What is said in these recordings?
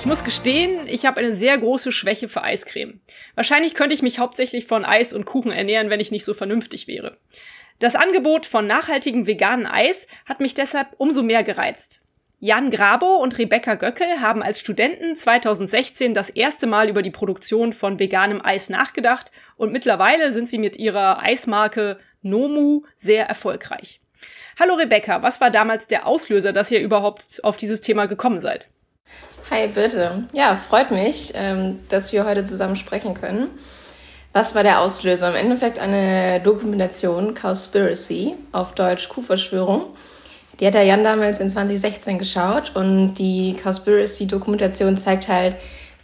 Ich muss gestehen, ich habe eine sehr große Schwäche für Eiscreme. Wahrscheinlich könnte ich mich hauptsächlich von Eis und Kuchen ernähren, wenn ich nicht so vernünftig wäre. Das Angebot von nachhaltigem veganen Eis hat mich deshalb umso mehr gereizt. Jan Grabo und Rebecca Göckel haben als Studenten 2016 das erste Mal über die Produktion von veganem Eis nachgedacht und mittlerweile sind sie mit ihrer Eismarke Nomu sehr erfolgreich. Hallo Rebecca, was war damals der Auslöser, dass ihr überhaupt auf dieses Thema gekommen seid? Hi, bitte. Ja, freut mich, ähm, dass wir heute zusammen sprechen können. Was war der Auslöser? Im Endeffekt eine Dokumentation, Cowspiracy, auf Deutsch Kuhverschwörung. Die hat der Jan damals in 2016 geschaut und die Cowspiracy-Dokumentation zeigt halt,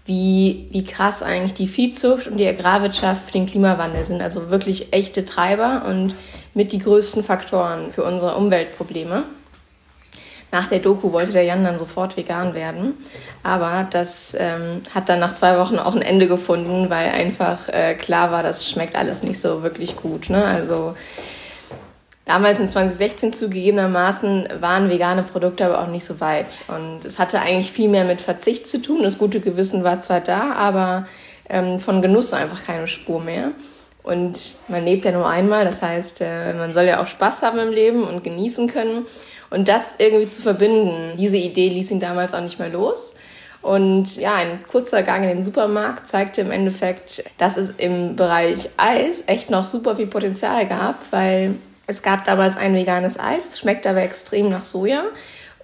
wie, wie krass eigentlich die Viehzucht und die Agrarwirtschaft für den Klimawandel sind. Also wirklich echte Treiber und mit die größten Faktoren für unsere Umweltprobleme. Nach der Doku wollte der Jan dann sofort vegan werden, aber das ähm, hat dann nach zwei Wochen auch ein Ende gefunden, weil einfach äh, klar war, das schmeckt alles nicht so wirklich gut. Ne? Also Damals in 2016 zugegebenermaßen waren vegane Produkte aber auch nicht so weit. Und es hatte eigentlich viel mehr mit Verzicht zu tun. Das gute Gewissen war zwar da, aber ähm, von Genuss einfach keine Spur mehr. Und man lebt ja nur einmal, das heißt, äh, man soll ja auch Spaß haben im Leben und genießen können. Und das irgendwie zu verbinden, diese Idee ließ ihn damals auch nicht mehr los. Und ja, ein kurzer Gang in den Supermarkt zeigte im Endeffekt, dass es im Bereich Eis echt noch super viel Potenzial gab, weil es gab damals ein veganes Eis, schmeckt aber extrem nach Soja.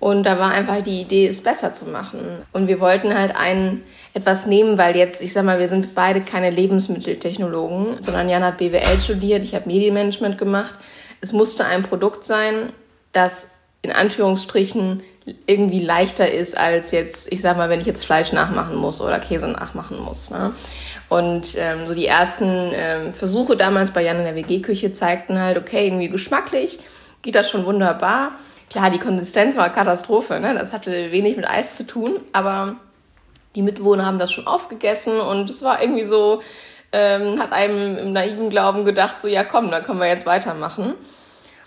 Und da war einfach die Idee, es besser zu machen. Und wir wollten halt ein etwas nehmen, weil jetzt, ich sag mal, wir sind beide keine Lebensmitteltechnologen, sondern Jan hat BWL studiert, ich habe Medienmanagement gemacht. Es musste ein Produkt sein, das in Anführungsstrichen irgendwie leichter ist als jetzt, ich sag mal, wenn ich jetzt Fleisch nachmachen muss oder Käse nachmachen muss. Ne? Und ähm, so die ersten ähm, Versuche damals bei Jan in der WG-Küche zeigten halt, okay, irgendwie geschmacklich geht das schon wunderbar. Klar, die Konsistenz war Katastrophe, ne? das hatte wenig mit Eis zu tun, aber die Mitbewohner haben das schon aufgegessen und es war irgendwie so, ähm, hat einem im naiven Glauben gedacht, so ja komm, dann können wir jetzt weitermachen.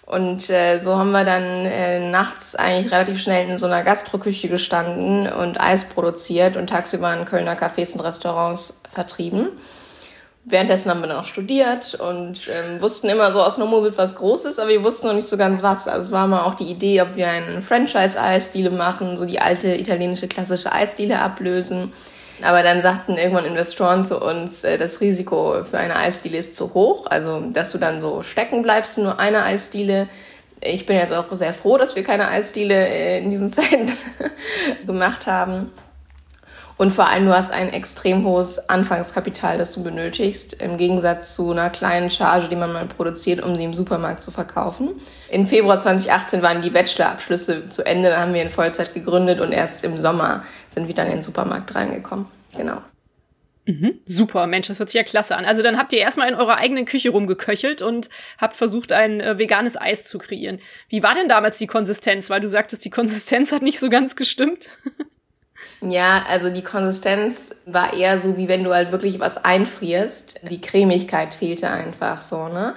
Und äh, so haben wir dann äh, nachts eigentlich relativ schnell in so einer Gastroküche gestanden und Eis produziert und tagsüber in Kölner Cafés und Restaurants vertrieben. Währenddessen haben wir dann auch studiert und ähm, wussten immer so, aus Nomo wird was Großes, aber wir wussten noch nicht so ganz was. Also es war mal auch die Idee, ob wir einen Franchise-Eisdiele machen, so die alte italienische klassische Eisdiele ablösen aber dann sagten irgendwann Investoren zu uns, äh, das Risiko für eine Eisdiele ist zu hoch. Also, dass du dann so stecken bleibst nur einer Eisdiele. Ich bin jetzt auch sehr froh, dass wir keine Eisdiele äh, in diesen Zeiten gemacht haben. Und vor allem, du hast ein extrem hohes Anfangskapital, das du benötigst, im Gegensatz zu einer kleinen Charge, die man mal produziert, um sie im Supermarkt zu verkaufen. Im Februar 2018 waren die Bachelorabschlüsse zu Ende, dann haben wir in Vollzeit gegründet und erst im Sommer sind wir dann in den Supermarkt reingekommen. Genau. Mhm, super, Mensch, das hört sich ja klasse an. Also dann habt ihr erstmal in eurer eigenen Küche rumgeköchelt und habt versucht, ein äh, veganes Eis zu kreieren. Wie war denn damals die Konsistenz? Weil du sagtest, die Konsistenz hat nicht so ganz gestimmt. Ja, also die Konsistenz war eher so, wie wenn du halt wirklich was einfrierst. Die Cremigkeit fehlte einfach so, ne?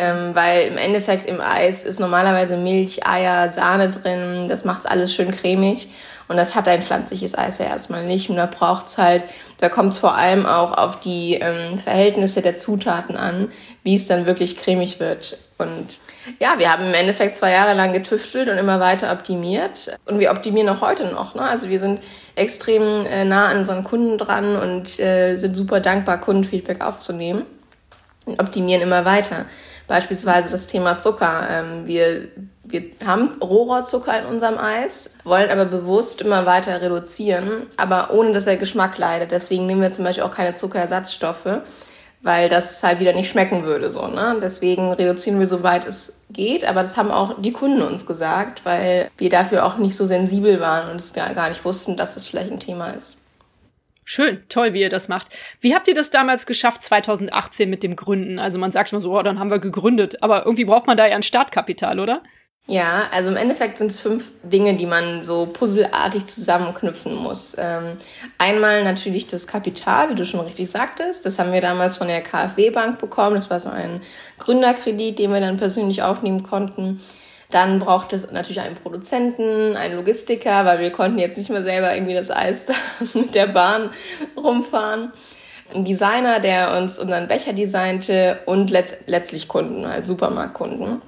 Ähm, weil im Endeffekt im Eis ist normalerweise Milch, Eier, Sahne drin. Das macht's alles schön cremig. Und das hat ein pflanzliches Eis ja erstmal nicht. Und da braucht's halt, da kommt's vor allem auch auf die ähm, Verhältnisse der Zutaten an, wie es dann wirklich cremig wird. Und ja, wir haben im Endeffekt zwei Jahre lang getüftelt und immer weiter optimiert. Und wir optimieren auch heute noch. Ne? Also wir sind extrem äh, nah an unseren Kunden dran und äh, sind super dankbar, Kundenfeedback aufzunehmen optimieren immer weiter. Beispielsweise das Thema Zucker. Ähm, wir, wir haben Rohrzucker in unserem Eis, wollen aber bewusst immer weiter reduzieren, aber ohne dass der Geschmack leidet. Deswegen nehmen wir zum Beispiel auch keine Zuckerersatzstoffe, weil das halt wieder nicht schmecken würde. So, ne? Deswegen reduzieren wir so weit es geht, aber das haben auch die Kunden uns gesagt, weil wir dafür auch nicht so sensibel waren und es gar, gar nicht wussten, dass das vielleicht ein Thema ist. Schön, toll, wie ihr das macht. Wie habt ihr das damals geschafft, 2018 mit dem Gründen? Also man sagt immer so, oh, dann haben wir gegründet, aber irgendwie braucht man da ja ein Startkapital, oder? Ja, also im Endeffekt sind es fünf Dinge, die man so puzzelartig zusammenknüpfen muss. Ähm, einmal natürlich das Kapital, wie du schon richtig sagtest. Das haben wir damals von der KfW Bank bekommen. Das war so ein Gründerkredit, den wir dann persönlich aufnehmen konnten. Dann braucht es natürlich einen Produzenten, einen Logistiker, weil wir konnten jetzt nicht mehr selber irgendwie das Eis da mit der Bahn rumfahren. Ein Designer, der uns unseren Becher designte und letzt letztlich Kunden, halt Supermarktkunden.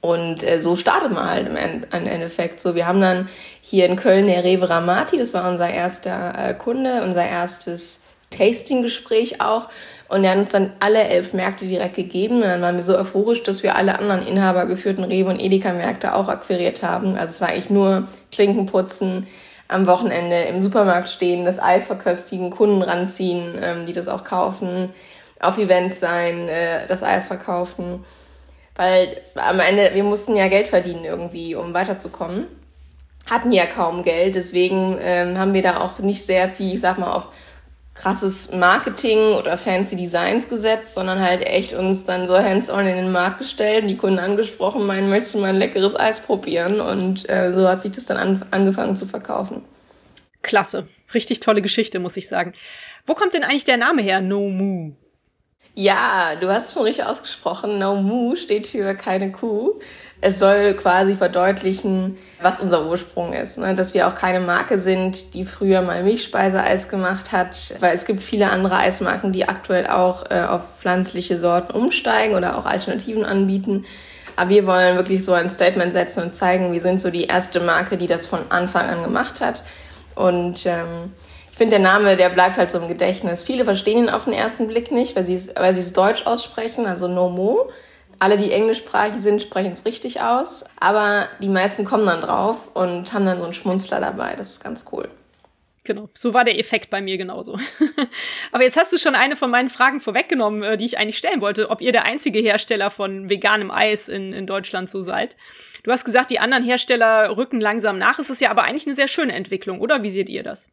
Und äh, so startet man halt im, im Endeffekt. So, wir haben dann hier in Köln der Rewe Ramati, das war unser erster äh, Kunde, unser erstes Tasting-Gespräch auch. Und er hat uns dann alle elf Märkte direkt gegeben. Und dann waren wir so euphorisch, dass wir alle anderen inhabergeführten Rewe- und Edeka-Märkte auch akquiriert haben. Also es war eigentlich nur Klinken putzen, am Wochenende im Supermarkt stehen, das Eis verköstigen, Kunden ranziehen, ähm, die das auch kaufen, auf Events sein, äh, das Eis verkaufen. Weil am Ende, wir mussten ja Geld verdienen irgendwie, um weiterzukommen. Hatten ja kaum Geld, deswegen ähm, haben wir da auch nicht sehr viel, ich sag mal, auf krasses Marketing oder fancy Designs gesetzt, sondern halt echt uns dann so hands-on in den Markt gestellt, die Kunden angesprochen, meinen, möchtest du mal ein leckeres Eis probieren? Und äh, so hat sich das dann an, angefangen zu verkaufen. Klasse. Richtig tolle Geschichte, muss ich sagen. Wo kommt denn eigentlich der Name her, No Moo? Ja, du hast es schon richtig ausgesprochen. No Moo steht für keine Kuh es soll quasi verdeutlichen, was unser Ursprung ist. Ne? Dass wir auch keine Marke sind, die früher mal Milchspeiseeis gemacht hat, weil es gibt viele andere Eismarken, die aktuell auch äh, auf pflanzliche Sorten umsteigen oder auch Alternativen anbieten. Aber wir wollen wirklich so ein Statement setzen und zeigen, wir sind so die erste Marke, die das von Anfang an gemacht hat. Und ähm, ich finde, der Name, der bleibt halt so im Gedächtnis. Viele verstehen ihn auf den ersten Blick nicht, weil sie es, weil sie es deutsch aussprechen, also No Mo. Alle, die englischsprachig sind, sprechen es richtig aus, aber die meisten kommen dann drauf und haben dann so einen Schmunzler dabei. Das ist ganz cool. Genau, so war der Effekt bei mir genauso. Aber jetzt hast du schon eine von meinen Fragen vorweggenommen, äh, die ich eigentlich stellen wollte, ob ihr der einzige Hersteller von veganem Eis in, in Deutschland so seid. Du hast gesagt, die anderen Hersteller rücken langsam nach. Es ist ja aber eigentlich eine sehr schöne Entwicklung, oder? Wie seht ihr das?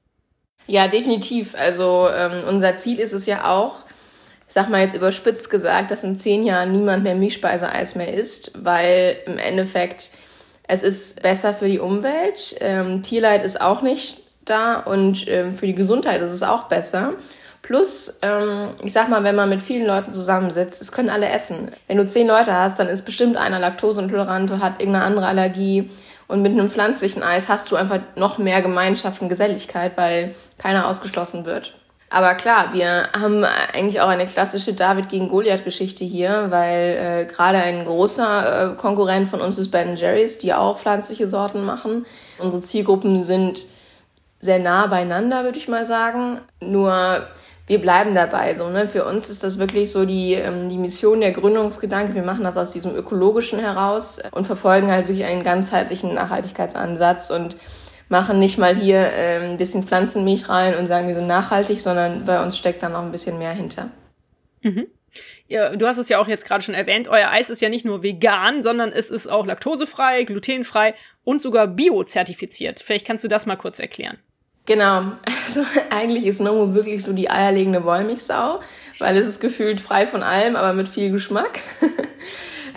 Ja, definitiv. Also ähm, unser Ziel ist es ja auch, ich sag mal jetzt überspitzt gesagt, dass in zehn Jahren niemand mehr Milchspeiseeis mehr isst, weil im Endeffekt es ist besser für die Umwelt, ähm, Tierleid ist auch nicht da und ähm, für die Gesundheit ist es auch besser. Plus, ähm, ich sag mal, wenn man mit vielen Leuten zusammensitzt, es können alle essen. Wenn du zehn Leute hast, dann ist bestimmt einer laktoseintolerant, hat irgendeine andere Allergie. Und mit einem pflanzlichen Eis hast du einfach noch mehr Gemeinschaft und Geselligkeit, weil keiner ausgeschlossen wird. Aber klar, wir haben eigentlich auch eine klassische David gegen Goliath-Geschichte hier, weil äh, gerade ein großer äh, Konkurrent von uns ist Ben Jerry's, die auch pflanzliche Sorten machen. Unsere Zielgruppen sind sehr nah beieinander, würde ich mal sagen. Nur wir bleiben dabei. So, ne? Für uns ist das wirklich so die, ähm, die Mission, der Gründungsgedanke. Wir machen das aus diesem ökologischen heraus und verfolgen halt wirklich einen ganzheitlichen Nachhaltigkeitsansatz und machen nicht mal hier äh, ein bisschen Pflanzenmilch rein und sagen, wir sind nachhaltig, sondern bei uns steckt da noch ein bisschen mehr hinter. Mhm. Ja, du hast es ja auch jetzt gerade schon erwähnt, euer Eis ist ja nicht nur vegan, sondern es ist auch laktosefrei, glutenfrei und sogar biozertifiziert. Vielleicht kannst du das mal kurz erklären. Genau, also eigentlich ist Nomo wirklich so die eierlegende Wollmilchsau, weil es ist gefühlt frei von allem, aber mit viel Geschmack.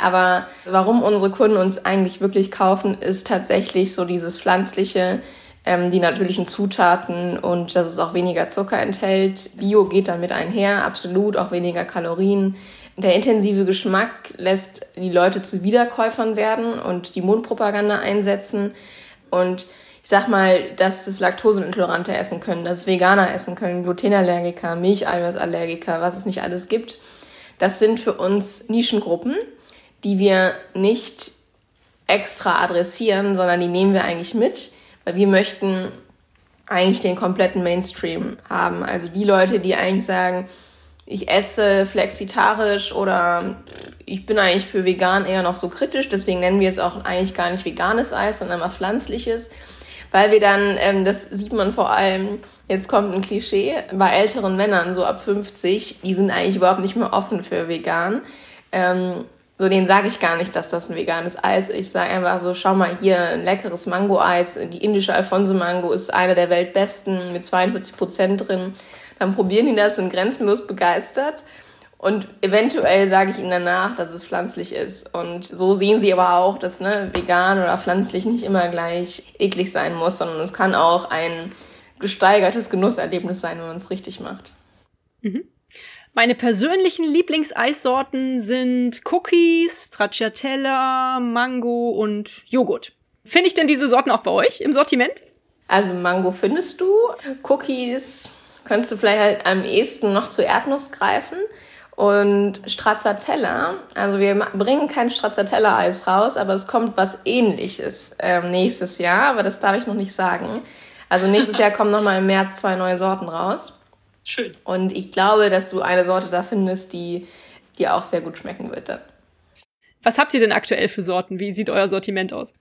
Aber warum unsere Kunden uns eigentlich wirklich kaufen, ist tatsächlich so dieses pflanzliche, ähm, die natürlichen Zutaten und dass es auch weniger Zucker enthält. Bio geht damit einher, absolut, auch weniger Kalorien. Der intensive Geschmack lässt die Leute zu Wiederkäufern werden und die Mundpropaganda einsetzen. Und ich sag mal, dass das Laktoseintolerante essen können, dass es Veganer essen können, Glutenallergiker, Milcheiweißallergiker, was es nicht alles gibt. Das sind für uns Nischengruppen die wir nicht extra adressieren, sondern die nehmen wir eigentlich mit, weil wir möchten eigentlich den kompletten Mainstream haben. Also die Leute, die eigentlich sagen, ich esse flexitarisch oder ich bin eigentlich für vegan eher noch so kritisch, deswegen nennen wir es auch eigentlich gar nicht veganes Eis, sondern mal pflanzliches, weil wir dann, ähm, das sieht man vor allem, jetzt kommt ein Klischee, bei älteren Männern, so ab 50, die sind eigentlich überhaupt nicht mehr offen für vegan. Ähm, So, denen sage ich gar nicht, dass das ein veganes Eis ist. Ich sage einfach so, schau mal hier, ein leckeres Mango-Eis. Die indische Alfonso-Mango ist einer der weltbesten mit 42 Prozent drin. Dann probieren die das, sind grenzenlos begeistert. Und eventuell sage ich ihnen danach, dass es pflanzlich ist. Und so sehen sie aber auch, dass ne, vegan oder pflanzlich nicht immer gleich eklig sein muss, sondern es kann auch ein gesteigertes Genusserlebnis sein, wenn man es richtig macht. Mhm. Meine persönlichen Lieblingseissorten sind Cookies, Stracciatella, Mango und Joghurt. Finde ich denn diese Sorten auch bei euch im Sortiment? Also Mango findest du. Cookies könntest du vielleicht halt am ehesten noch zu Erdnuss greifen. Und Stracciatella, also wir bringen kein Stracciatella-Eis raus, aber es kommt was ähnliches ähm, nächstes Jahr, aber das darf ich noch nicht sagen. Also nächstes Jahr kommen nochmal im März zwei neue Sorten raus. Schön. Und ich glaube, dass du eine Sorte da findest, die dir auch sehr gut schmecken wird dann. Was habt ihr denn aktuell für Sorten? Wie sieht euer Sortiment aus?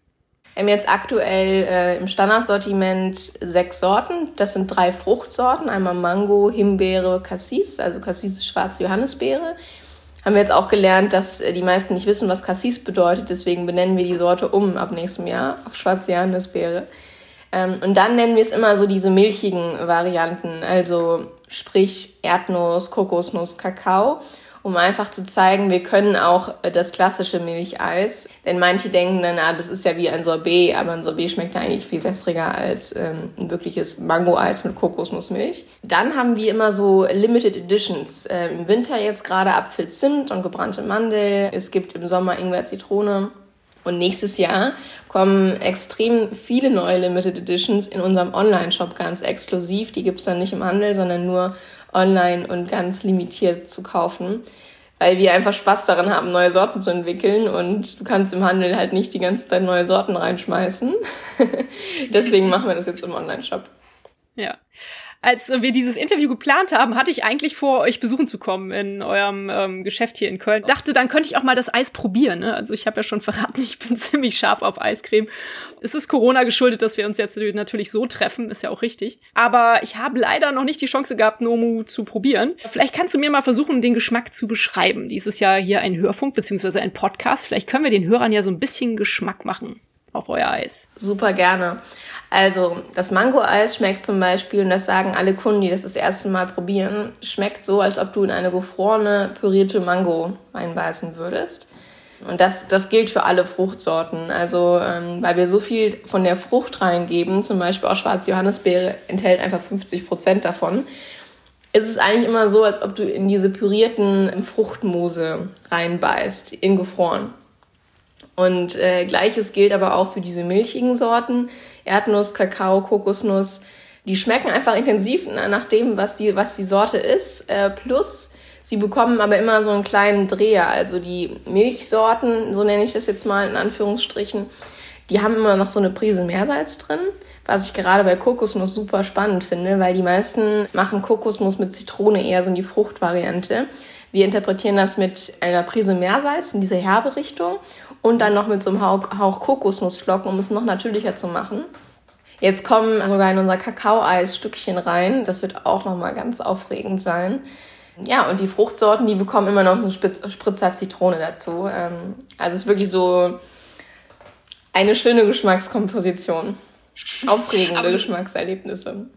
Wir haben jetzt aktuell äh, im Standardsortiment sechs Sorten. Das sind drei Fruchtsorten. Einmal Mango, Himbeere, Cassis. Also Cassis ist schwarze Johannisbeere. Haben wir jetzt auch gelernt, dass äh, die meisten nicht wissen, was Cassis bedeutet. Deswegen benennen wir die Sorte um ab nächstem Jahr auf schwarze Johannisbeere. Ähm, und dann nennen wir es immer so diese milchigen Varianten. Also sprich Erdnuss, Kokosnuss, Kakao um einfach zu zeigen, wir können auch äh, das klassische Milcheis. Denn manche denken dann, ah, das ist ja wie ein Sorbet, aber ein Sorbet schmeckt ja eigentlich viel wässriger als ähm, ein wirkliches Mango-Eis mit Kokosnussmilch. Dann haben wir immer so Limited Editions. Äh, Im Winter jetzt gerade Apfel, Zimt und gebrannte Mandel. Es gibt im Sommer Ingwer, Zitrone. Und nächstes Jahr kommen extrem viele neue Limited Editions in unserem Online-Shop ganz exklusiv. Die gibt's dann nicht im Handel, sondern nur online und ganz limitiert zu kaufen, weil wir einfach Spaß daran haben, neue Sorten zu entwickeln und du kannst im Handel halt nicht die ganze Zeit neue Sorten reinschmeißen. Deswegen machen wir das jetzt im Online-Shop. Ja als wir dieses Interview geplant haben, hatte ich eigentlich vor, euch besuchen zu kommen in eurem ähm, Geschäft hier in Köln. Dachte, dann könnte ich auch mal das Eis probieren. Ne? Also ich habe ja schon verraten, ich bin ziemlich scharf auf Eiscreme. Es ist Corona geschuldet, dass wir uns jetzt natürlich so treffen, ist ja auch richtig. Aber ich habe leider noch nicht die Chance gehabt, Nomu zu probieren. Vielleicht kannst du mir mal versuchen, den Geschmack zu beschreiben. Dies ist ja hier ein Hörfunk beziehungsweise ein Podcast. Vielleicht können wir den Hörern ja so ein bisschen Geschmack machen auf euer Eis? Super gerne. Also das Mango-Eis schmeckt zum Beispiel, und das sagen alle Kunden, die das das erste Mal probieren, schmeckt so, als ob du in eine gefrorene, pürierte Mango reinbeißen würdest. Und das, das gilt für alle Fruchtsorten. Also ähm, weil wir so viel von der Frucht reingeben, zum Beispiel auch schwarze Johannisbeere enthält einfach 50 Prozent davon. ist Es eigentlich immer so, als ob du in diese pürierten Fruchtmose reinbeißt, in gefroren. Und äh, gleiches gilt aber auch für diese milchigen Sorten, Erdnuss, Kakao, Kokosnuss. Die schmecken einfach intensiv nach dem, was die, was die Sorte ist. Äh, plus, sie bekommen aber immer so einen kleinen Dreher. Also die Milchsorten, so nenne ich das jetzt mal in Anführungsstrichen, die haben immer noch so eine Prise Meersalz drin, was ich gerade bei Kokosnuss super spannend finde, weil die meisten machen Kokosnuss mit Zitrone eher so in die Fruchtvariante. Wir interpretieren das mit einer Prise Meersalz in diese herbe Richtung und dann noch mit so einem Hauch, Hauch Kokosnussflocken, um es noch natürlicher zu machen. Jetzt kommen sogar in unser Kakaoeis Stückchen rein. Das wird auch nochmal ganz aufregend sein. Ja, und die Fruchtsorten, die bekommen immer noch so einen Spitz, Spritzer Zitrone dazu. Ähm, also es ist wirklich so eine schöne Geschmackskomposition. Aufregende Aber Geschmackserlebnisse.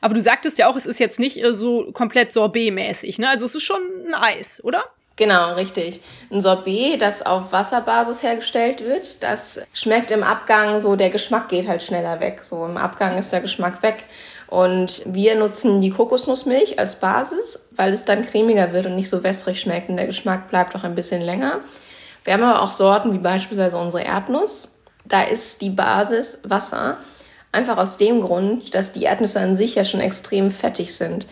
Aber du sagtest ja auch, es ist jetzt nicht äh, so komplett Sorbet-mäßig, ne? Also es ist schon ein Eis, oder? Genau, richtig. Ein Sorbet, das auf Wasserbasis hergestellt wird, das schmeckt im Abgang so, der Geschmack geht halt schneller weg. So im Abgang ist der Geschmack weg. Und wir nutzen die Kokosnussmilch als Basis, weil es dann cremiger wird und nicht so wässrig schmeckt und der Geschmack bleibt auch ein bisschen länger. Wir haben aber auch Sorten wie beispielsweise unsere Erdnuss. Da ist die Basis Wasser. Einfach aus dem Grund, dass die Erdnüsse an sich ja schon extrem fettig sind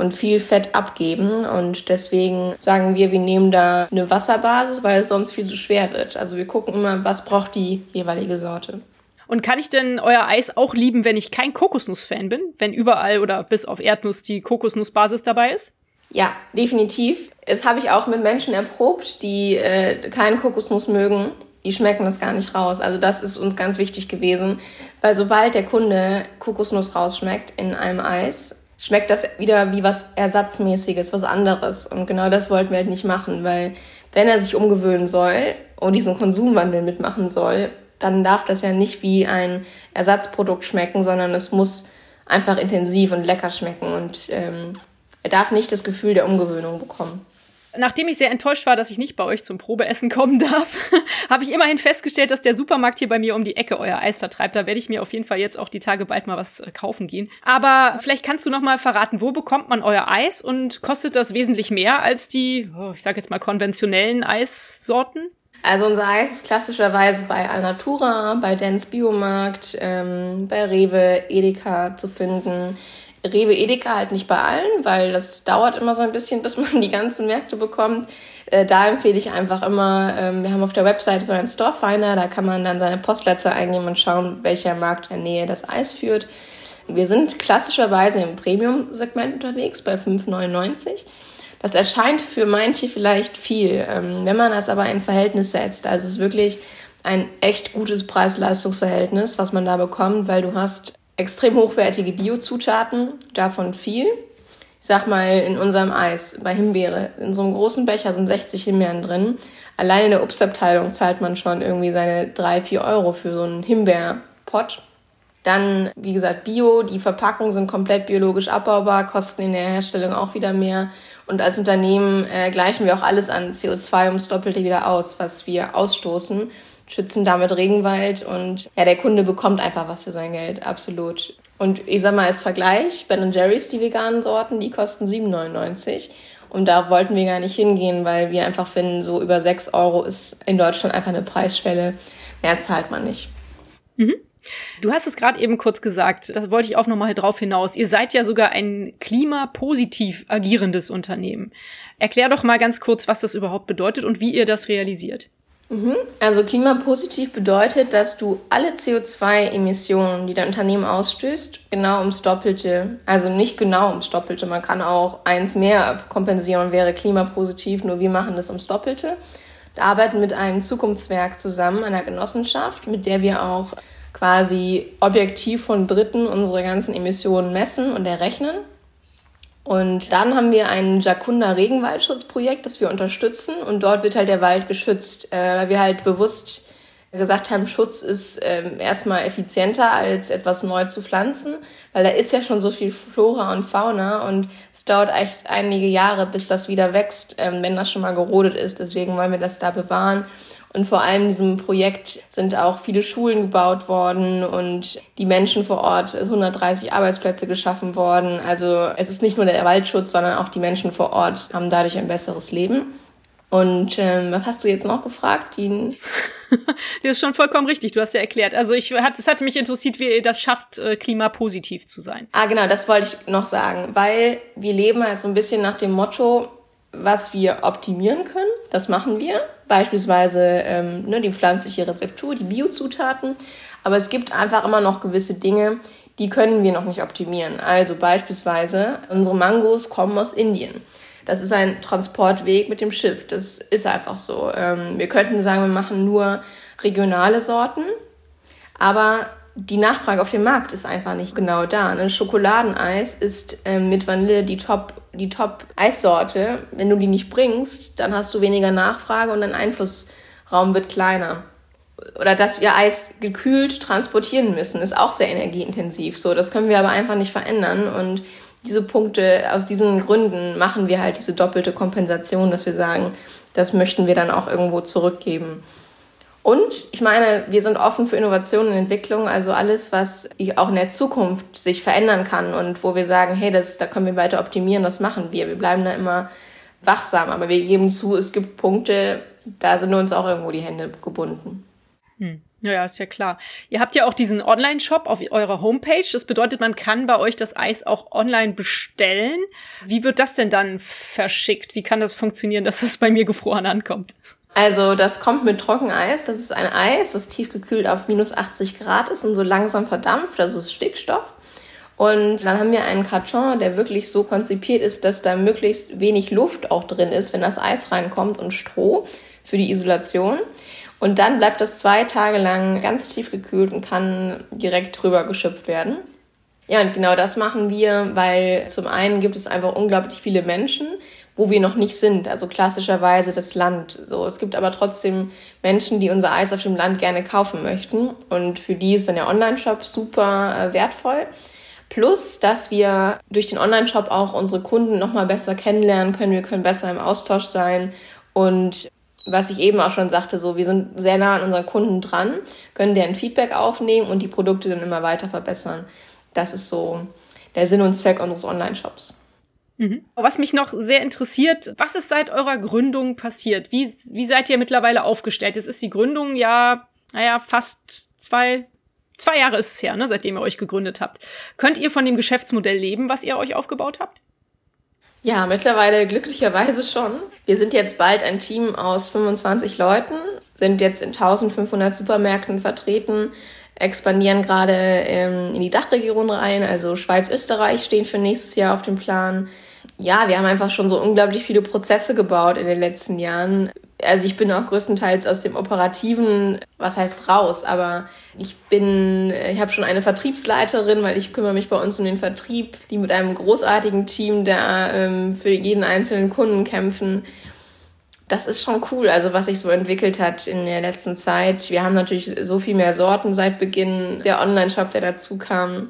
und viel Fett abgeben. Und deswegen sagen wir, wir nehmen da eine Wasserbasis, weil es sonst viel zu schwer wird. Also wir gucken immer, was braucht die jeweilige Sorte. Und kann ich denn euer Eis auch lieben, wenn ich kein Kokosnuss-Fan bin? Wenn überall oder bis auf Erdnuss die Kokosnussbasis dabei ist? Ja, definitiv. Das habe ich auch mit Menschen erprobt, die äh, keinen Kokosnuss mögen. Die schmecken das gar nicht raus. Also das ist uns ganz wichtig gewesen, weil sobald der Kunde Kokosnuss rausschmeckt in einem Eis, schmeckt das wieder wie was Ersatzmäßiges, was anderes. Und genau das wollten wir halt nicht machen, weil wenn er sich umgewöhnen soll und diesen Konsumwandel mitmachen soll, dann darf das ja nicht wie ein Ersatzprodukt schmecken, sondern es muss einfach intensiv und lecker schmecken und ähm, er darf nicht das Gefühl der Umgewöhnung bekommen. Nachdem ich sehr enttäuscht war, dass ich nicht bei euch zum Probeessen kommen darf, habe ich immerhin festgestellt, dass der Supermarkt hier bei mir um die Ecke euer Eis vertreibt. Da werde ich mir auf jeden Fall jetzt auch die Tage bald mal was äh, kaufen gehen. Aber vielleicht kannst du noch mal verraten, wo bekommt man euer Eis und kostet das wesentlich mehr als die, oh, ich sage jetzt mal konventionellen Eissorten? Also unser Eis ist klassischerweise bei Alnatura, bei Dance Biomarkt, ähm, bei Rewe, Edeka zu finden. Rewe Edeka halt nicht bei allen, weil das dauert immer so ein bisschen, bis man die ganzen Märkte bekommt. Äh, da empfehle ich einfach immer, ähm, wir haben auf der Webseite so einen Storefinder, da kann man dann seine Postleitzahl eingeben und schauen, welcher Markt in der Nähe das Eis führt. Wir sind klassischerweise im Premium-Segment unterwegs bei 5,99. Das erscheint für manche vielleicht viel, ähm, wenn man das aber ins Verhältnis setzt. Also es ist wirklich ein echt gutes Preis-Leistungs-Verhältnis, was man da bekommt, weil du hast extrem hochwertige Biozutaten, davon viel. Ich sag mal, in unserem Eis bei Himbeere, in so einem großen Becher sind 60 Himbeeren drin. Allein in der Obstabteilung zahlt man schon irgendwie seine drei, vier Euro für so einen Himbeerpott. Dann, wie gesagt, Bio, die Verpackungen sind komplett biologisch abbaubar, kosten in der Herstellung auch wieder mehr. Und als Unternehmen äh, gleichen wir auch alles an CO2 ums Doppelte wieder aus, was wir ausstoßen schützen damit Regenwald und ja, der Kunde bekommt einfach was für sein Geld, absolut. Und ich sag mal als Vergleich, Ben Jerry's, die veganen Sorten, die kosten 7,99. Und da wollten wir gar nicht hingehen, weil wir einfach finden, so über 6 Euro ist in Deutschland einfach eine Preisschwelle. Mehr zahlt man nicht. Mhm. Du hast es gerade eben kurz gesagt, da wollte ich auch nochmal drauf hinaus. Ihr seid ja sogar ein klimapositiv agierendes Unternehmen. Erklär doch mal ganz kurz, was das überhaupt bedeutet und wie ihr das realisiert. Mhm. Also klimapositiv bedeutet, dass du alle CO2-Emissionen, die dein Unternehmen ausstößt, genau ums Doppelte, also nicht genau ums Doppelte, man kann auch eins mehr kompensieren wäre klimapositiv, nur wir machen das ums Doppelte. Wir arbeiten mit einem Zukunftswerk zusammen, einer Genossenschaft, mit der wir auch quasi objektiv von Dritten unsere ganzen Emissionen messen und errechnen. Und dann haben wir ein Jacunda Regenwaldschutzprojekt, das wir unterstützen. Und dort wird halt der Wald geschützt, äh, weil wir halt bewusst gesagt haben, Schutz ist ähm, erstmal effizienter als etwas neu zu pflanzen, weil da ist ja schon so viel Flora und Fauna und es dauert echt einige Jahre, bis das wieder wächst, ähm, wenn das schon mal gerodet ist. Deswegen wollen wir das da bewahren und vor allem in diesem Projekt sind auch viele Schulen gebaut worden und die Menschen vor Ort 130 Arbeitsplätze geschaffen worden. Also es ist nicht nur der Waldschutz, sondern auch die Menschen vor Ort haben dadurch ein besseres Leben. Und ähm, was hast du jetzt noch gefragt, Dean? das ist schon vollkommen richtig. Du hast ja erklärt. Also ich hat, es hatte mich interessiert, wie ihr das schafft, äh, klimapositiv zu sein. Ah, genau, das wollte ich noch sagen, weil wir leben halt so ein bisschen nach dem Motto, was wir optimieren können. Das machen wir. Beispielsweise ähm, ne, die pflanzliche Rezeptur, die Biozutaten. Aber es gibt einfach immer noch gewisse Dinge, die können wir noch nicht optimieren. Also beispielsweise unsere Mangos kommen aus Indien. Das ist ein Transportweg mit dem Schiff. Das ist einfach so. Ähm, wir könnten sagen, wir machen nur regionale Sorten. Aber die Nachfrage auf dem Markt ist einfach nicht genau da. Ein Schokoladeneis ist ähm, mit Vanille die Top, die Top-Eissorte. Wenn du die nicht bringst, dann hast du weniger Nachfrage und dein Einflussraum wird kleiner. Oder dass wir Eis gekühlt transportieren müssen, ist auch sehr energieintensiv. So, das können wir aber einfach nicht verändern. Und diese Punkte, aus diesen Gründen machen wir halt diese doppelte Kompensation, dass wir sagen, das möchten wir dann auch irgendwo zurückgeben. Und ich meine, wir sind offen für Innovation und Entwicklung, also alles, was auch in der Zukunft sich verändern kann und wo wir sagen, hey, das, da können wir weiter optimieren, das machen wir. Wir bleiben da immer wachsam, aber wir geben zu, es gibt Punkte, da sind uns auch irgendwo die Hände gebunden. Hm. Ja, ja, ist ja klar. Ihr habt ja auch diesen Online-Shop auf eurer Homepage. Das bedeutet, man kann bei euch das Eis auch online bestellen. Wie wird das denn dann verschickt? Wie kann das funktionieren, dass das bei mir gefroren ankommt? Also das kommt mit Trockeneis. Das ist ein Eis, was tiefgekühlt auf minus 80 Grad ist und so langsam verdampft. Das ist Stickstoff. Und dann haben wir einen Karton, der wirklich so konzipiert ist, dass da möglichst wenig Luft auch drin ist, wenn das Eis reinkommt und Stroh für die Isolation. Und dann bleibt das zwei Tage lang ganz tief gekühlt und kann direkt drüber geschöpft werden. Ja, und genau das machen wir, weil zum einen gibt es einfach unglaublich viele Menschen, wo wir noch nicht sind. Also klassischerweise das Land. So, es gibt aber trotzdem Menschen, die unser Eis auf dem Land gerne kaufen möchten. Und für die ist dann der Online-Shop super äh, wertvoll. Plus, dass wir durch den Online-Shop auch unsere Kunden nochmal besser kennenlernen können. Wir können besser im Austausch sein. Und was ich eben auch schon sagte, so, wir sind sehr nah an unseren Kunden dran, können deren Feedback aufnehmen und die Produkte dann immer weiter verbessern. Das ist so der Sinn und Zweck unseres Online-Shops. Mhm. Was mich noch sehr interessiert, was ist seit eurer Gründung passiert? Wie, wie seid ihr mittlerweile aufgestellt? Jetzt ist die Gründung ja, naja, fast zwei, zwei Jahre ist es her, ne, seitdem ihr euch gegründet habt. Könnt ihr von dem Geschäftsmodell leben, was ihr euch aufgebaut habt? Ja, mittlerweile glücklicherweise schon. Wir sind jetzt bald ein Team aus 25 Leuten, sind jetzt in 1500 Supermärkten vertreten, expandieren gerade ähm, in die Dachregion rein, also Schweiz, Österreich stehen für nächstes Jahr auf dem Plan. Ja, wir haben einfach schon so unglaublich viele Prozesse gebaut in den letzten Jahren. Also ich bin auch größtenteils aus dem operativen, was heißt raus, aber ich bin, ich habe schon eine Vertriebsleiterin, weil ich kümmere mich bei uns um den Vertrieb, die mit einem großartigen Team da ähm, für jeden einzelnen Kunden kämpfen das ist schon cool, also was sich so entwickelt hat in der letzten Zeit. Wir haben natürlich so viel mehr Sorten seit Beginn der Online-Shop, der dazu kam.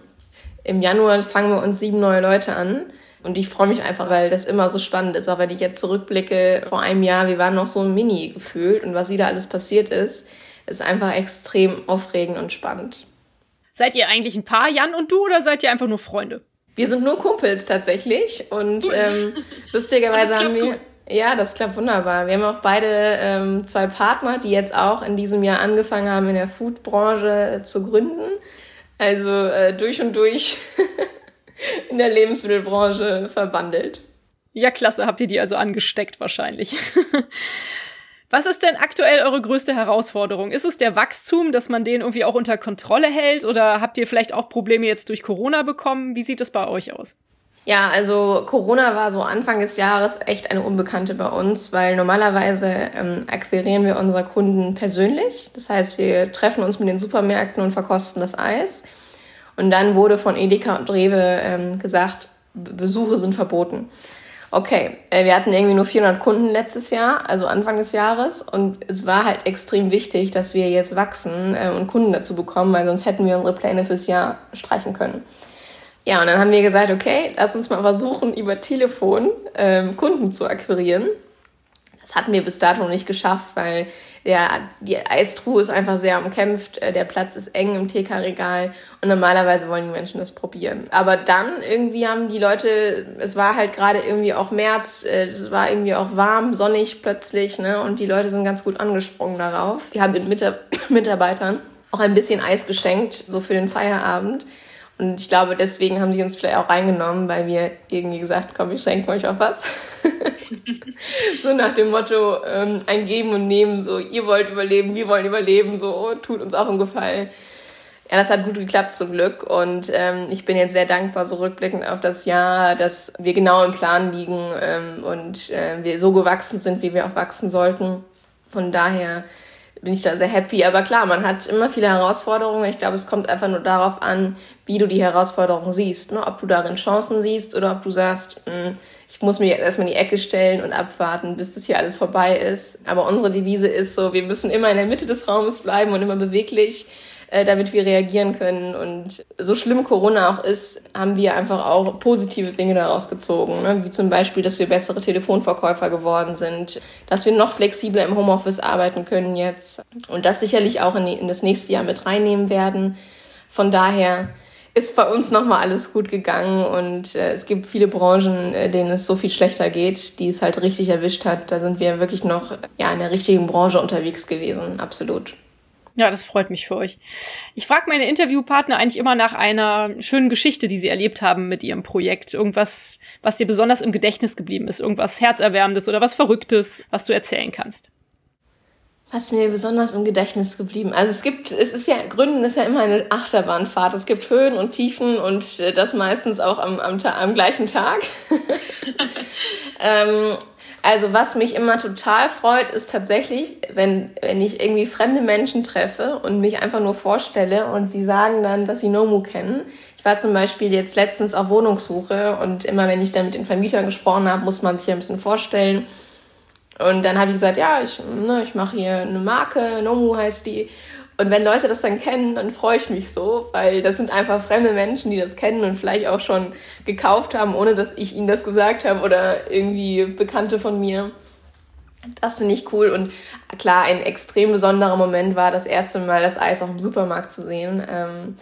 Im Januar fangen wir uns sieben neue Leute an. Und ich freue mich einfach, weil das immer so spannend ist. Auch wenn ich jetzt zurückblicke, vor einem Jahr, wir waren noch so ein Mini gefühlt und was wieder alles passiert ist, ist einfach extrem aufregend und spannend. Seid ihr eigentlich ein Paar, Jan und du, oder seid ihr einfach nur Freunde? Wir sind nur Kumpels tatsächlich und ähm, lustigerweise haben wir, gut. Ja, das klappt wunderbar. Wir haben auch beide ähm, zwei Partner, die jetzt auch in diesem Jahr angefangen haben, in der Foodbranche äh, zu gründen. Also äh, durch und durch in der Lebensmittelbranche verbandelt. Ja, klasse, habt ihr die also angesteckt wahrscheinlich. Was ist denn aktuell eure größte Herausforderung? Ist es der Wachstum, dass man den irgendwie auch unter Kontrolle hält? Oder habt ihr vielleicht auch Probleme jetzt durch Corona bekommen? Wie sieht es bei euch aus? Ja, also Corona war so Anfang des Jahres echt eine Unbekannte bei uns, weil normalerweise ähm, akquirieren wir unsere Kunden persönlich. Das heißt, wir treffen uns mit den Supermärkten und verkosten das Eis. Und dann wurde von Edeka und Rewe ähm, gesagt, Besuche sind verboten. Okay, äh, wir hatten irgendwie nur 400 Kunden letztes Jahr, also Anfang des Jahres. Und es war halt extrem wichtig, dass wir jetzt wachsen äh, und Kunden dazu bekommen, weil sonst hätten wir unsere Pläne fürs Jahr streichen können. Ja, und dann haben wir gesagt, okay, lass uns mal versuchen, über Telefon ähm, Kunden zu akquirieren. Das hatten wir bis dato nicht geschafft, weil der, die Eistruhe ist einfach sehr umkämpft, äh, der Platz ist eng im TK-Regal und normalerweise wollen die Menschen das probieren. Aber dann irgendwie haben die Leute, es war halt gerade irgendwie auch März, äh, es war irgendwie auch warm, sonnig plötzlich, ne? Und die Leute sind ganz gut angesprungen darauf. Wir haben den Mitarbeitern auch ein bisschen Eis geschenkt, so für den Feierabend. Und ich glaube, deswegen haben sie uns vielleicht auch reingenommen, weil wir irgendwie gesagt komm, wir schenken euch auch was. so nach dem Motto, ähm, ein Geben und Nehmen, so, ihr wollt überleben, wir wollen überleben, so, tut uns auch einen Gefallen. Ja, das hat gut geklappt zum Glück und ähm, ich bin jetzt sehr dankbar, so rückblickend auf das Jahr, dass wir genau im Plan liegen ähm, und äh, wir so gewachsen sind, wie wir auch wachsen sollten. Von daher bin ich da sehr happy. Aber klar, man hat immer viele Herausforderungen. Ich glaube, es kommt einfach nur darauf an, wie du die Herausforderungen siehst. Ne? Ob du darin Chancen siehst oder ob du sagst, mh, hm, ich muss mich erstmal in die Ecke stellen und abwarten, bis das hier alles vorbei ist. Aber unsere Devise ist so, wir müssen immer in der Mitte des Raumes bleiben und immer beweglich äh, damit wir reagieren können. Und so schlimm Corona auch ist, haben wir einfach auch positive Dinge daraus gezogen. Ne? Wie zum Beispiel, dass wir bessere Telefonverkäufer geworden sind, dass wir noch flexibler im Homeoffice arbeiten können jetzt und das sicherlich auch in, in das nächste Jahr mit reinnehmen werden. Von daher ist bei uns nochmal alles gut gegangen und äh, es gibt viele Branchen, äh, denen es so viel schlechter geht, die es halt richtig erwischt hat. Da sind wir wirklich noch ja, in der richtigen Branche unterwegs gewesen, absolut. Ja, das freut mich für euch. Ich frage meine Interviewpartner eigentlich immer nach einer schönen Geschichte, die sie erlebt haben mit ihrem Projekt. Irgendwas, was dir besonders im Gedächtnis geblieben ist. Irgendwas Herzerwärmendes oder was Verrücktes, was du erzählen kannst. Was mir besonders im Gedächtnis geblieben. Also es gibt, es ist ja, Gründen ist ja immer eine Achterbahnfahrt. Es gibt Höhen und Tiefen und äh, das meistens auch am, am, am gleichen Tag. ähm, Also was mich immer total freut, ist tatsächlich, wenn, wenn ich irgendwie fremde Menschen treffe und mich einfach nur vorstelle und sie sagen dann, dass sie Nomu kennen. Ich war zum Beispiel jetzt letztens auf Wohnungssuche und immer wenn ich dann mit den Vermietern gesprochen habe, muss man sich ein bisschen vorstellen. Und dann habe ich gesagt, ja, ich, ne, ich mache hier eine Marke, Nomu heißt die. Und wenn Leute das dann kennen, dann freue ich mich so, weil das sind einfach fremde Menschen, die das kennen und vielleicht auch schon gekauft haben, ohne dass ich ihnen das gesagt habe oder irgendwie Bekannte von mir. Das finde ich cool und klar, ein extrem besonderer Moment war das erste Mal das Eis auch im Supermarkt zu sehen. Ähm,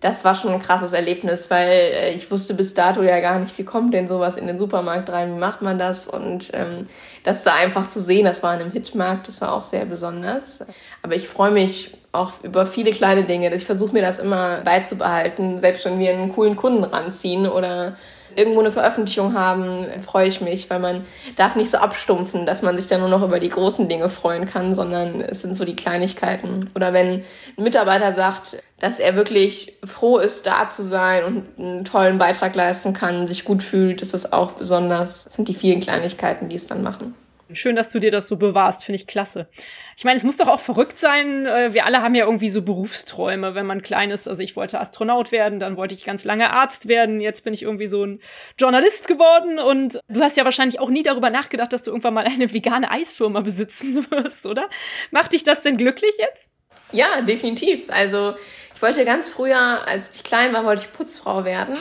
das war schon ein krasses Erlebnis, weil äh, ich wusste bis dato ja gar nicht, wie kommt denn sowas in den Supermarkt rein, wie macht man das und ähm, das da einfach zu sehen, das war in einem Hitmarkt, das war auch sehr besonders. Aber ich freue mich auch über viele kleine Dinge. Ich versuche mir das immer beizubehalten, selbst wenn wir einen coolen Kunden ranziehen oder irgendwo eine Veröffentlichung haben, freue ich mich, weil man darf nicht so abstumpfen, dass man sich dann nur noch über die großen Dinge freuen kann, sondern es sind so die Kleinigkeiten. Oder wenn ein Mitarbeiter sagt, dass er wirklich froh ist, da zu sein und einen tollen Beitrag leisten kann, sich gut fühlt, ist das auch besonders, das sind die vielen Kleinigkeiten, die es dann machen. Schön, dass du dir das so bewahrst, finde ich klasse. Ich meine, es muss doch auch verrückt sein. Äh, wir alle haben ja irgendwie so Berufsträume, wenn man klein ist. Also ich wollte Astronaut werden, dann wollte ich ganz lange Arzt werden. Jetzt bin ich irgendwie so ein Journalist geworden. Und du hast ja wahrscheinlich auch nie darüber nachgedacht, dass du irgendwann mal eine vegane Eisfirma besitzen wirst, oder? Macht dich das denn glücklich jetzt? Ja, definitiv. Also ich wollte ganz früher, als ich klein war, wollte ich Putzfrau werden.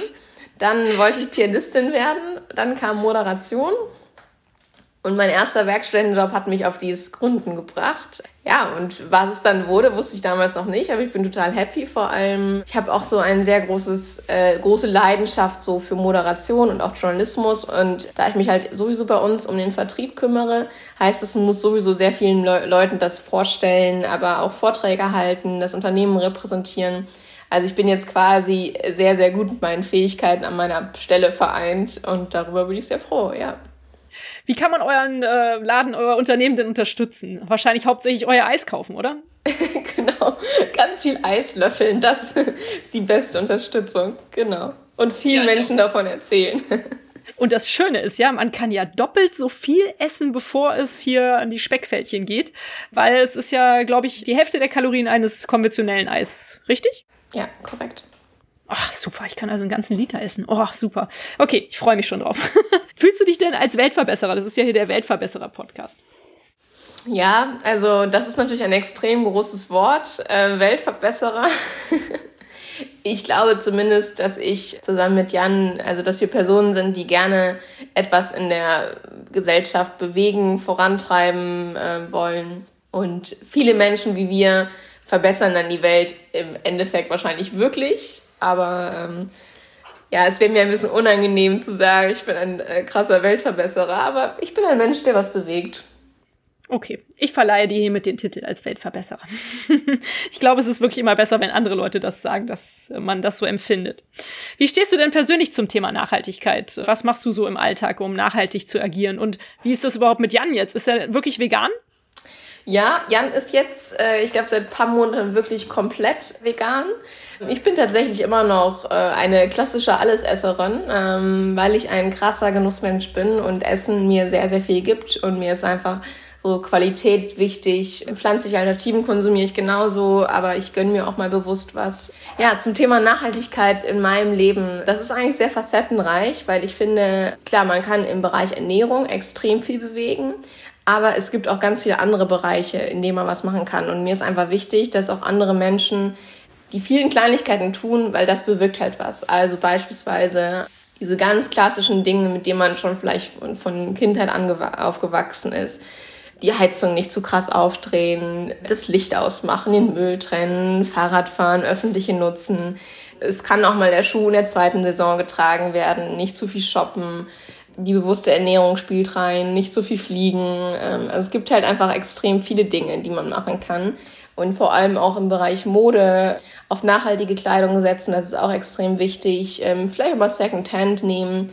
Dann wollte ich Pianistin werden. Dann kam Moderation. Und mein erster Werkstudentenjob hat mich auf dieses Gründen gebracht. Ja, und was es dann wurde, wusste ich damals noch nicht, aber ich bin total happy. Vor allem, ich habe auch so ein sehr großes, äh, große Leidenschaft so für Moderation und auch Journalismus. Und da ich mich halt sowieso bei uns um den Vertrieb kümmere, heißt es, man muss sowieso sehr vielen Le Leuten das vorstellen, aber auch Vorträge halten, das Unternehmen repräsentieren. Also ich bin jetzt quasi sehr, sehr gut mit meinen Fähigkeiten an meiner Stelle vereint und darüber bin ich sehr froh, ja. Wie kann man euren äh, Laden, euer Unternehmen denn unterstützen? Wahrscheinlich hauptsächlich euer Eis kaufen, oder? genau. Ganz viel Eis löffeln, das ist die beste Unterstützung. Genau. Und vielen ja, Menschen ja. davon erzählen. Und das Schöne ist ja, man kann ja doppelt so viel essen, bevor es hier an die Speckfältchen geht, weil es ist ja, glaube ich, die Hälfte der Kalorien eines konventionellen Eis, richtig? Ja, korrekt. Ach, super, ich kann also einen ganzen Liter essen. Oh, super. Okay, ich freue mich schon drauf. Fühlst du dich denn als Weltverbesserer? Das ist ja hier der Weltverbesserer-Podcast. Ja, also das ist natürlich ein extrem großes Wort, äh, Weltverbesserer. ich glaube zumindest, dass ich zusammen mit Jan, also dass wir Personen sind, die gerne etwas in der Gesellschaft bewegen, vorantreiben äh, wollen. Und viele Menschen wie wir verbessern dann die Welt im Endeffekt wahrscheinlich wirklich aber ähm, ja, es wäre mir ein bisschen unangenehm zu sagen, ich bin ein äh, krasser Weltverbesserer, aber ich bin ein Mensch, der was bewegt. Okay, ich verleihe dir hiermit den Titel als Weltverbesserer. ich glaube, es ist wirklich immer besser, wenn andere Leute das sagen, dass man das so empfindet. Wie stehst du denn persönlich zum Thema Nachhaltigkeit? Was machst du so im Alltag, um nachhaltig zu agieren? Und wie ist das überhaupt mit Jan jetzt? Ist er wirklich vegan? Ja, Jan ist jetzt, äh, ich glaube, seit ein paar Monaten wirklich komplett vegan. Ich bin tatsächlich immer noch äh, eine klassische Allesesserin, ähm, weil ich ein krasser Genussmensch bin und Essen mir sehr, sehr viel gibt und mir ist einfach so qualitätswichtig. Pflanzliche Alternativen konsumiere ich genauso, aber ich gönne mir auch mal bewusst was. Ja, zum Thema Nachhaltigkeit in meinem Leben. Das ist eigentlich sehr facettenreich, weil ich finde, klar, man kann im Bereich Ernährung extrem viel bewegen, aber es gibt auch ganz viele andere Bereiche, in denen man was machen kann. Und mir ist einfach wichtig, dass auch andere Menschen die vielen Kleinigkeiten tun, weil das bewirkt halt was. Also beispielsweise diese ganz klassischen Dinge, mit denen man schon vielleicht von Kindheit an aufgewachsen ist. Die Heizung nicht zu krass aufdrehen, das Licht ausmachen, den Müll trennen, Fahrradfahren, öffentliche nutzen. Es kann auch mal der Schuh in der zweiten Saison getragen werden, nicht zu viel shoppen die bewusste Ernährung spielt rein, nicht so viel fliegen. Ähm, also es gibt halt einfach extrem viele Dinge, die man machen kann. Und vor allem auch im Bereich Mode auf nachhaltige Kleidung setzen, das ist auch extrem wichtig. Ähm, vielleicht auch mal Secondhand nehmen.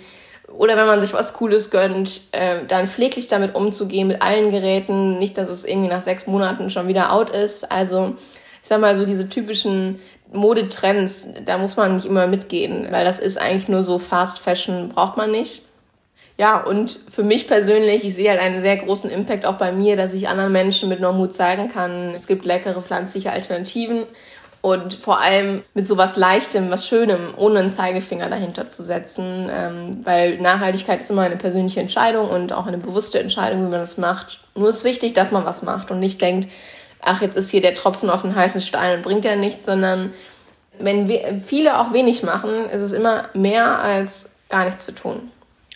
Oder wenn man sich was Cooles gönnt, äh, dann pfleglich damit umzugehen mit allen Geräten. Nicht, dass es irgendwie nach sechs Monaten schon wieder out ist. Also ich sag mal so diese typischen Modetrends, da muss man nicht immer mitgehen, weil das ist eigentlich nur so Fast Fashion, braucht man nicht. Ja, und für mich persönlich, ich sehe halt einen sehr großen Impact auch bei mir, dass ich anderen Menschen mit Normut zeigen kann, es gibt leckere pflanzliche Alternativen und vor allem mit sowas Leichtem, was Schönem, ohne einen Zeigefinger dahinter zu setzen, ähm, weil Nachhaltigkeit ist immer eine persönliche Entscheidung und auch eine bewusste Entscheidung, wie man das macht. Nur ist wichtig, dass man was macht und nicht denkt, ach, jetzt ist hier der Tropfen auf den heißen Stein und bringt ja nichts, sondern wenn viele auch wenig machen, ist es immer mehr als gar nichts zu tun.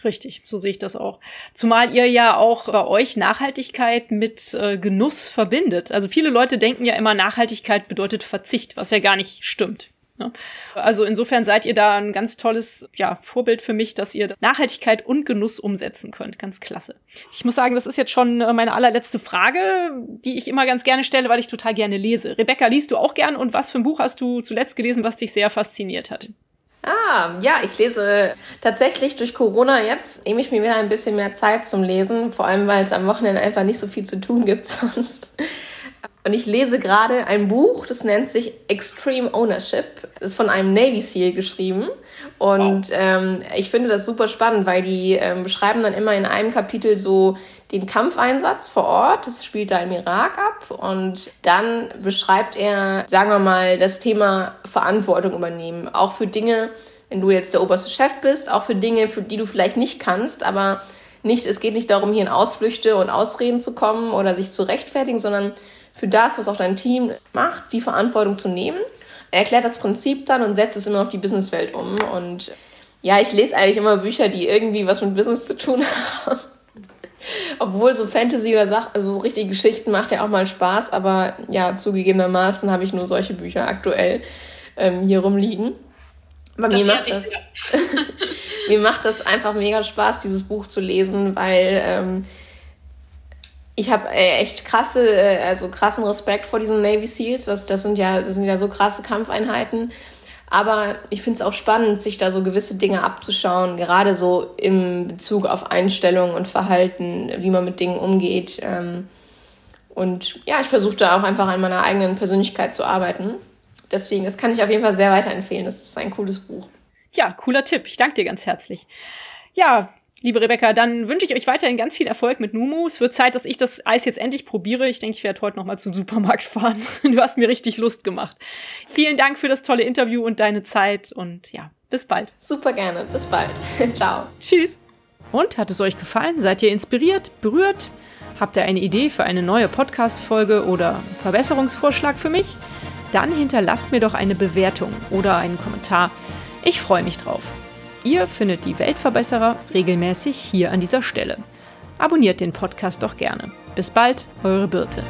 Richtig, so sehe ich das auch. Zumal ihr ja auch bei euch Nachhaltigkeit mit äh, Genuss verbindet. Also viele Leute denken ja immer, Nachhaltigkeit bedeutet Verzicht, was ja gar nicht stimmt. Ne? Also insofern seid ihr da ein ganz tolles ja, Vorbild für mich, dass ihr Nachhaltigkeit und Genuss umsetzen könnt. Ganz klasse. Ich muss sagen, das ist jetzt schon äh, meine allerletzte Frage, die ich immer ganz gerne stelle, weil ich total gerne lese. Rebecca, liest du auch gern und was für ein Buch hast du zuletzt gelesen, was dich sehr fasziniert hat? Ah, ja, ich lese tatsächlich durch Corona jetzt, nehme ich mir wieder ein bisschen mehr Zeit zum Lesen, vor allem weil es am Wochenende einfach nicht so viel zu tun gibt sonst. Und ich lese gerade ein Buch, das nennt sich Extreme Ownership. Das ist von einem Navy SEAL geschrieben. Und wow. ähm, ich finde das super spannend, weil die ähm, beschreiben dann immer in einem Kapitel so den Kampfeinsatz vor Ort. Das spielt da im Irak ab. Und dann beschreibt er, sagen wir mal, das Thema Verantwortung übernehmen. Auch für Dinge, wenn du jetzt der oberste Chef bist, auch für Dinge, für die du vielleicht nicht kannst, aber nicht, es geht nicht darum, hier in Ausflüchte und Ausreden zu kommen oder sich zu rechtfertigen, sondern für das, was auch dein Team macht, die Verantwortung zu nehmen. Er erklärt das Prinzip dann und setzt es immer auf die Businesswelt um. Und ja, ich lese eigentlich immer Bücher, die irgendwie was mit Business zu tun haben. Obwohl so Fantasy oder Sachen, also so richtige Geschichten macht ja auch mal Spaß, aber ja, zugegebenermaßen habe ich nur solche Bücher aktuell ähm, hier rumliegen. Aber mir macht, das, mir macht das einfach mega Spaß, dieses Buch zu lesen, weil ähm, ich habe äh, echt krasse, äh, also krassen Respekt vor diesen Navy Seals. Was, das sind ja, das sind ja so krasse Kampfeinheiten. Aber ich finde es auch spannend, sich da so gewisse Dinge abzuschauen, gerade so im Bezug auf Einstellung und Verhalten, wie man mit Dingen umgeht. Ähm, und ja, ich versuche da auch einfach an meiner eigenen Persönlichkeit zu arbeiten. Deswegen, das kann ich auf jeden Fall sehr weiterempfehlen. Das ist ein cooles Buch. Ja, cooler Tipp. Ich danke dir ganz herzlich. Ja, Liebe Rebecca, dann wünsche ich euch weiterhin ganz viel Erfolg mit Numu. Es wird Zeit, dass ich das Eis jetzt endlich probiere. Ich denke, ich werde heute noch mal zum Supermarkt fahren. Du hast mir richtig Lust gemacht. Vielen Dank für das tolle Interview und deine Zeit und ja, bis bald. Super gerne. Bis bald. Ciao. Tschüss. Und hat es euch gefallen? Seid ihr inspiriert, berührt? Habt ihr eine Idee für eine neue Podcast-Folge oder Verbesserungsvorschlag für mich? Dann hinterlasst mir doch eine Bewertung oder einen Kommentar. Ich freue mich drauf. Ihr findet die Weltverbesserer regelmäßig hier an dieser Stelle. Abonniert den Podcast doch gerne. Bis bald, eure Birte.